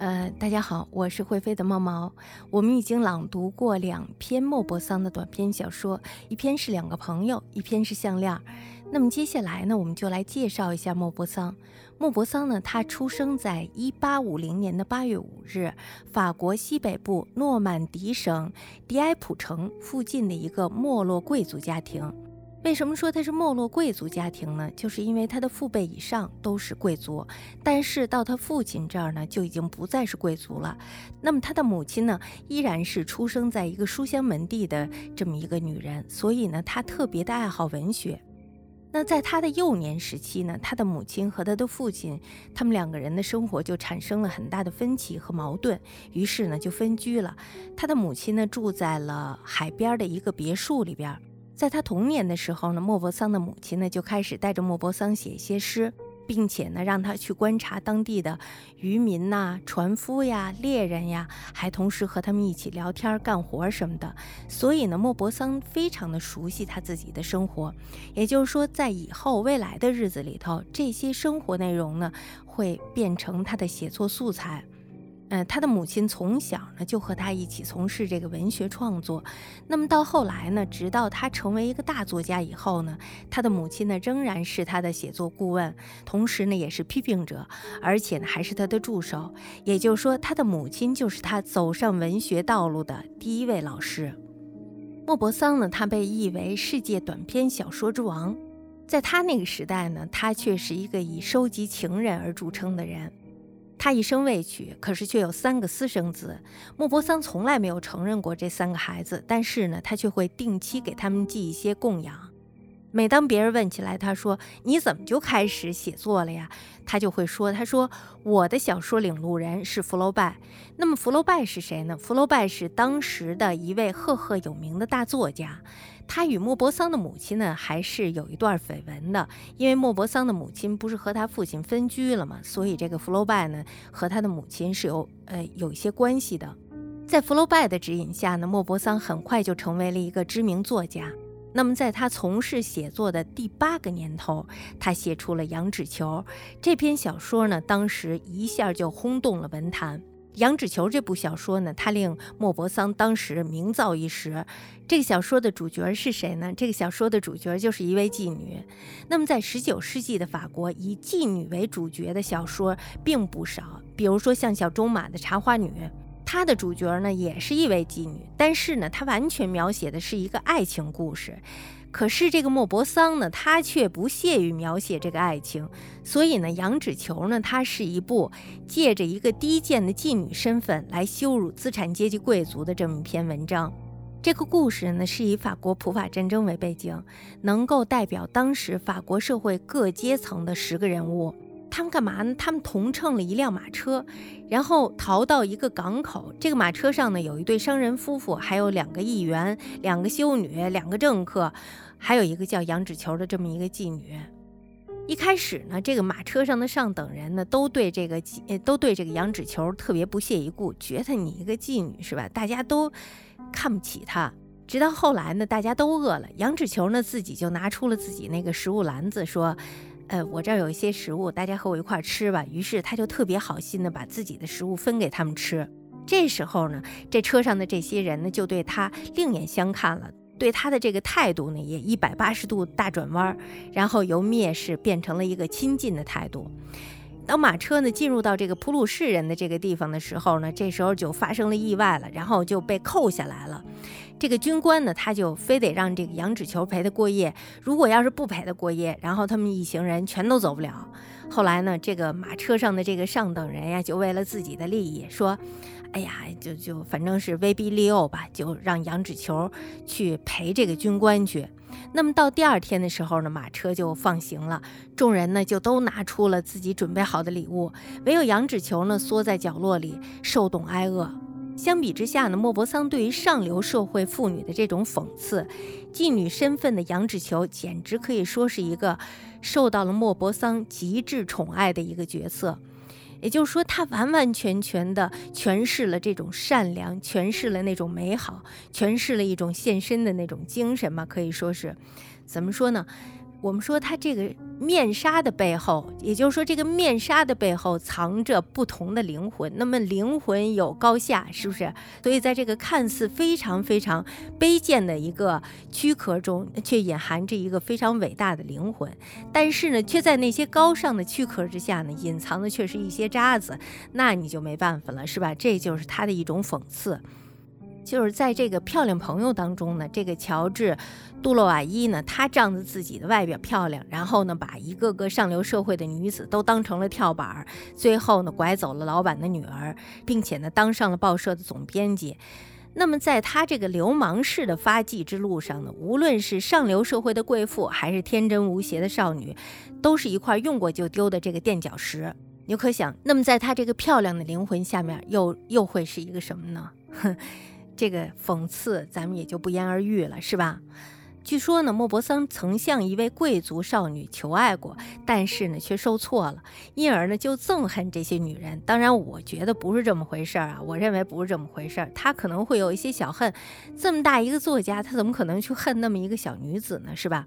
呃，大家好，我是会飞的猫毛。我们已经朗读过两篇莫泊桑的短篇小说，一篇是两个朋友，一篇是项链。那么接下来呢，我们就来介绍一下莫泊桑。莫泊桑呢，他出生在一八五零年的八月五日，法国西北部诺曼底省迪埃普城附近的一个没落贵族家庭。为什么说他是没落贵族家庭呢？就是因为他的父辈以上都是贵族，但是到他父亲这儿呢，就已经不再是贵族了。那么他的母亲呢，依然是出生在一个书香门第的这么一个女人，所以呢，他特别的爱好文学。那在他的幼年时期呢，他的母亲和他的父亲，他们两个人的生活就产生了很大的分歧和矛盾，于是呢，就分居了。他的母亲呢，住在了海边的一个别墅里边。在他童年的时候呢，莫泊桑的母亲呢就开始带着莫泊桑写一些诗，并且呢让他去观察当地的渔民呐、船夫呀、猎人呀，还同时和他们一起聊天、干活什么的。所以呢，莫泊桑非常的熟悉他自己的生活，也就是说，在以后未来的日子里头，这些生活内容呢会变成他的写作素材。嗯，他的母亲从小呢就和他一起从事这个文学创作。那么到后来呢，直到他成为一个大作家以后呢，他的母亲呢仍然是他的写作顾问，同时呢也是批评者，而且呢还是他的助手。也就是说，他的母亲就是他走上文学道路的第一位老师。莫泊桑呢，他被誉为世界短篇小说之王。在他那个时代呢，他却是一个以收集情人而著称的人。他一生未娶，可是却有三个私生子。莫泊桑从来没有承认过这三个孩子，但是呢，他却会定期给他们寄一些供养。每当别人问起来，他说：“你怎么就开始写作了呀？”他就会说：“他说我的小说领路人是福楼拜。那么福楼拜是谁呢？福楼拜是当时的一位赫赫有名的大作家。”他与莫泊桑的母亲呢，还是有一段绯闻的。因为莫泊桑的母亲不是和他父亲分居了嘛，所以这个福楼拜呢和他的母亲是有呃有一些关系的。在福楼拜的指引下呢，莫泊桑很快就成为了一个知名作家。那么在他从事写作的第八个年头，他写出了《羊脂球》这篇小说呢，当时一下就轰动了文坛。《羊脂球》这部小说呢，它令莫泊桑当时名噪一时。这个小说的主角是谁呢？这个小说的主角就是一位妓女。那么，在19世纪的法国，以妓女为主角的小说并不少。比如说像小钟马的《茶花女》，她的主角呢也是一位妓女，但是呢，她完全描写的是一个爱情故事。可是这个莫泊桑呢，他却不屑于描写这个爱情，所以呢，《羊脂球》呢，它是一部借着一个低贱的妓女身份来羞辱资产阶级贵族的这么一篇文章。这个故事呢，是以法国普法战争为背景，能够代表当时法国社会各阶层的十个人物。他们干嘛呢？他们同乘了一辆马车，然后逃到一个港口。这个马车上呢，有一对商人夫妇，还有两个议员、两个修女、两个政客，还有一个叫杨脂球的这么一个妓女。一开始呢，这个马车上的上等人呢，都对这个妓，都对这个羊脂球特别不屑一顾，觉得你一个妓女是吧？大家都看不起她。直到后来呢，大家都饿了，羊脂球呢自己就拿出了自己那个食物篮子，说。呃，我这儿有一些食物，大家和我一块儿吃吧。于是他就特别好心的把自己的食物分给他们吃。这时候呢，这车上的这些人呢，就对他另眼相看了，对他的这个态度呢，也一百八十度大转弯，然后由蔑视变成了一个亲近的态度。当马车呢进入到这个普鲁士人的这个地方的时候呢，这时候就发生了意外了，然后就被扣下来了。这个军官呢，他就非得让这个羊脂球陪他过夜。如果要是不陪他过夜，然后他们一行人全都走不了。后来呢，这个马车上的这个上等人呀，就为了自己的利益，说：“哎呀，就就反正是威逼利诱吧，就让羊脂球去陪这个军官去。”那么到第二天的时候呢，马车就放行了，众人呢就都拿出了自己准备好的礼物，唯有羊脂球呢缩在角落里受冻挨饿。相比之下呢，莫泊桑对于上流社会妇女的这种讽刺，妓女身份的杨脂球简直可以说是一个受到了莫泊桑极致宠爱的一个角色。也就是说，他完完全全的诠释了这种善良，诠释了那种美好，诠释了一种献身的那种精神嘛，可以说是，怎么说呢？我们说它这个面纱的背后，也就是说，这个面纱的背后藏着不同的灵魂。那么灵魂有高下，是不是？所以在这个看似非常非常卑贱的一个躯壳中，却隐含着一个非常伟大的灵魂。但是呢，却在那些高尚的躯壳之下呢，隐藏的却是一些渣子。那你就没办法了，是吧？这就是他的一种讽刺。就是在这个漂亮朋友当中呢，这个乔治·杜洛瓦伊呢，他仗着自己的外表漂亮，然后呢，把一个个上流社会的女子都当成了跳板儿，最后呢，拐走了老板的女儿，并且呢，当上了报社的总编辑。那么，在他这个流氓式的发迹之路上呢，无论是上流社会的贵妇，还是天真无邪的少女，都是一块用过就丢的这个垫脚石。你可想，那么在他这个漂亮的灵魂下面，又又会是一个什么呢？哼 这个讽刺，咱们也就不言而喻了，是吧？据说呢，莫泊桑曾向一位贵族少女求爱过，但是呢，却受挫了，因而呢，就憎恨这些女人。当然，我觉得不是这么回事儿啊，我认为不是这么回事儿。他可能会有一些小恨，这么大一个作家，他怎么可能去恨那么一个小女子呢？是吧？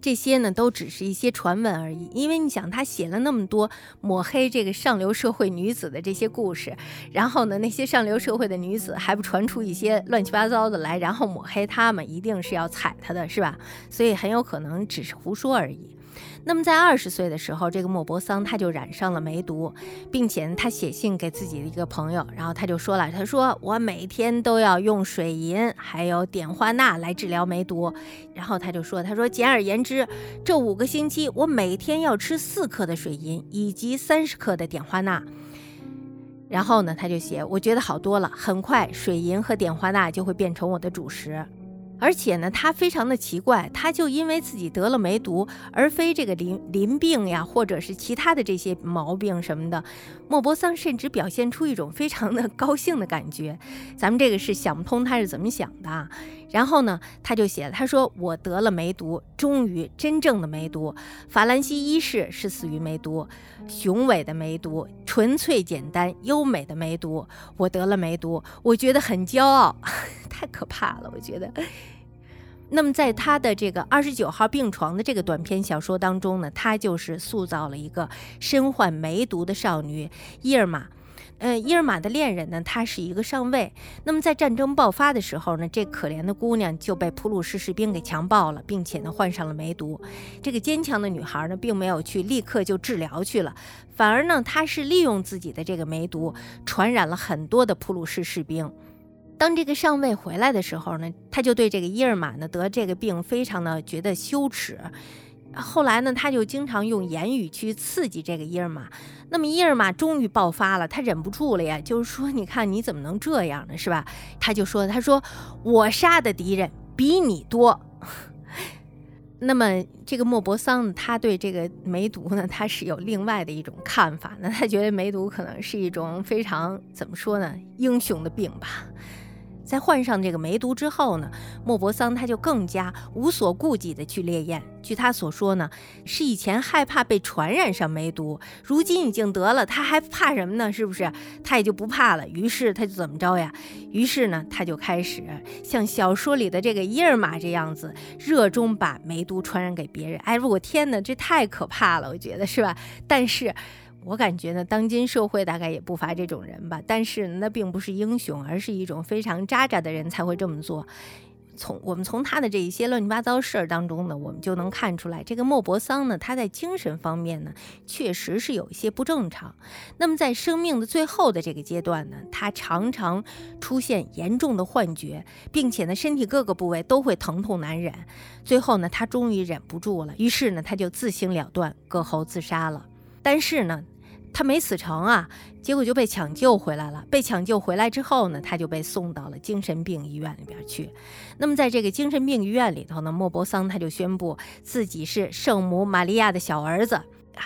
这些呢，都只是一些传闻而已。因为你想，他写了那么多抹黑这个上流社会女子的这些故事，然后呢，那些上流社会的女子还不传出一些乱七八糟的来，然后抹黑他们，一定是要踩他的，是吧？所以很有可能只是胡说而已。那么在二十岁的时候，这个莫泊桑他就染上了梅毒，并且他写信给自己的一个朋友，然后他就说了，他说我每天都要用水银还有碘化钠来治疗梅毒，然后他就说，他说简而言之，这五个星期我每天要吃四克的水银以及三十克的碘化钠，然后呢，他就写，我觉得好多了，很快水银和碘化钠就会变成我的主食。而且呢，他非常的奇怪，他就因为自己得了梅毒，而非这个淋淋病呀，或者是其他的这些毛病什么的。莫泊桑甚至表现出一种非常的 高兴的感觉，咱们这个是想不通他是怎么想的。然后呢，他就写，他说我得了梅毒，终于真正的梅毒。法兰西一世是死于梅毒，雄伟的梅毒，纯粹简单优美的梅毒。我得了梅毒，我觉得很骄傲，太可怕了，我觉得。那么在他的这个二十九号病床的这个短篇小说当中呢，他就是塑造了一个身患梅毒的少女伊尔玛。呃，伊尔玛的恋人呢，他是一个上尉。那么在战争爆发的时候呢，这可怜的姑娘就被普鲁士士兵给强暴了，并且呢患上了梅毒。这个坚强的女孩呢，并没有去立刻就治疗去了，反而呢，她是利用自己的这个梅毒，传染了很多的普鲁士士兵。当这个上尉回来的时候呢，他就对这个伊尔玛呢得这个病非常的觉得羞耻。后来呢，他就经常用言语去刺激这个伊尔玛。那么伊尔玛终于爆发了，他忍不住了呀，就是说，你看你怎么能这样呢，是吧？他就说，他说我杀的敌人比你多。那么这个莫泊桑呢，他对这个梅毒呢，他是有另外的一种看法那，他觉得梅毒可能是一种非常怎么说呢，英雄的病吧。在患上这个梅毒之后呢，莫泊桑他就更加无所顾忌地去猎艳。据他所说呢，是以前害怕被传染上梅毒，如今已经得了，他还怕什么呢？是不是？他也就不怕了。于是他就怎么着呀？于是呢，他就开始像小说里的这个伊尔玛这样子，热衷把梅毒传染给别人。哎，我天哪，这太可怕了，我觉得是吧？但是。我感觉呢，当今社会大概也不乏这种人吧，但是那并不是英雄，而是一种非常渣渣的人才会这么做。从我们从他的这一些乱七八糟事儿当中呢，我们就能看出来，这个莫泊桑呢，他在精神方面呢，确实是有一些不正常。那么在生命的最后的这个阶段呢，他常常出现严重的幻觉，并且呢，身体各个部位都会疼痛难忍。最后呢，他终于忍不住了，于是呢，他就自行了断，割喉自杀了。但是呢，他没死成啊，结果就被抢救回来了。被抢救回来之后呢，他就被送到了精神病医院里边去。那么在这个精神病医院里头呢，莫泊桑他就宣布自己是圣母玛利亚的小儿子。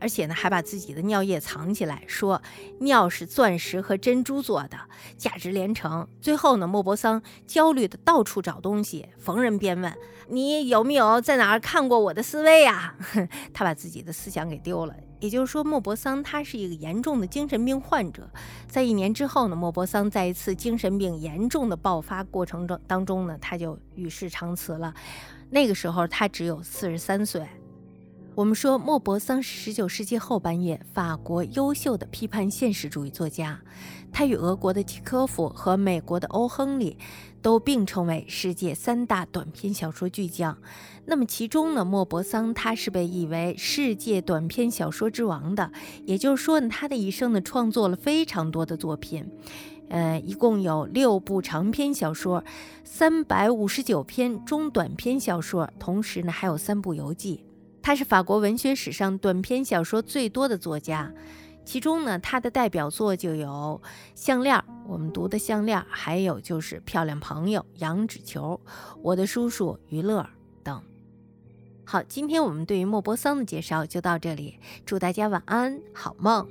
而且呢，还把自己的尿液藏起来，说尿是钻石和珍珠做的，价值连城。最后呢，莫泊桑焦虑的到处找东西，逢人便问：“你有没有在哪儿看过我的思维呀？” 他把自己的思想给丢了。也就是说，莫泊桑他是一个严重的精神病患者。在一年之后呢，莫泊桑在一次精神病严重的爆发过程中当中呢，他就与世长辞了。那个时候他只有四十三岁。我们说莫泊桑是十九世纪后半叶法国优秀的批判现实主义作家，他与俄国的契科夫和美国的欧·亨利都并称为世界三大短篇小说巨匠。那么其中呢，莫泊桑他是被誉为世界短篇小说之王的，也就是说呢，他的一生呢创作了非常多的作品，呃，一共有六部长篇小说，三百五十九篇中短篇小说，同时呢还有三部游记。他是法国文学史上短篇小说最多的作家，其中呢，他的代表作就有《项链》，我们读的《项链》，还有就是《漂亮朋友》《羊脂球》《我的叔叔于勒》等。好，今天我们对于莫泊桑的介绍就到这里，祝大家晚安，好梦。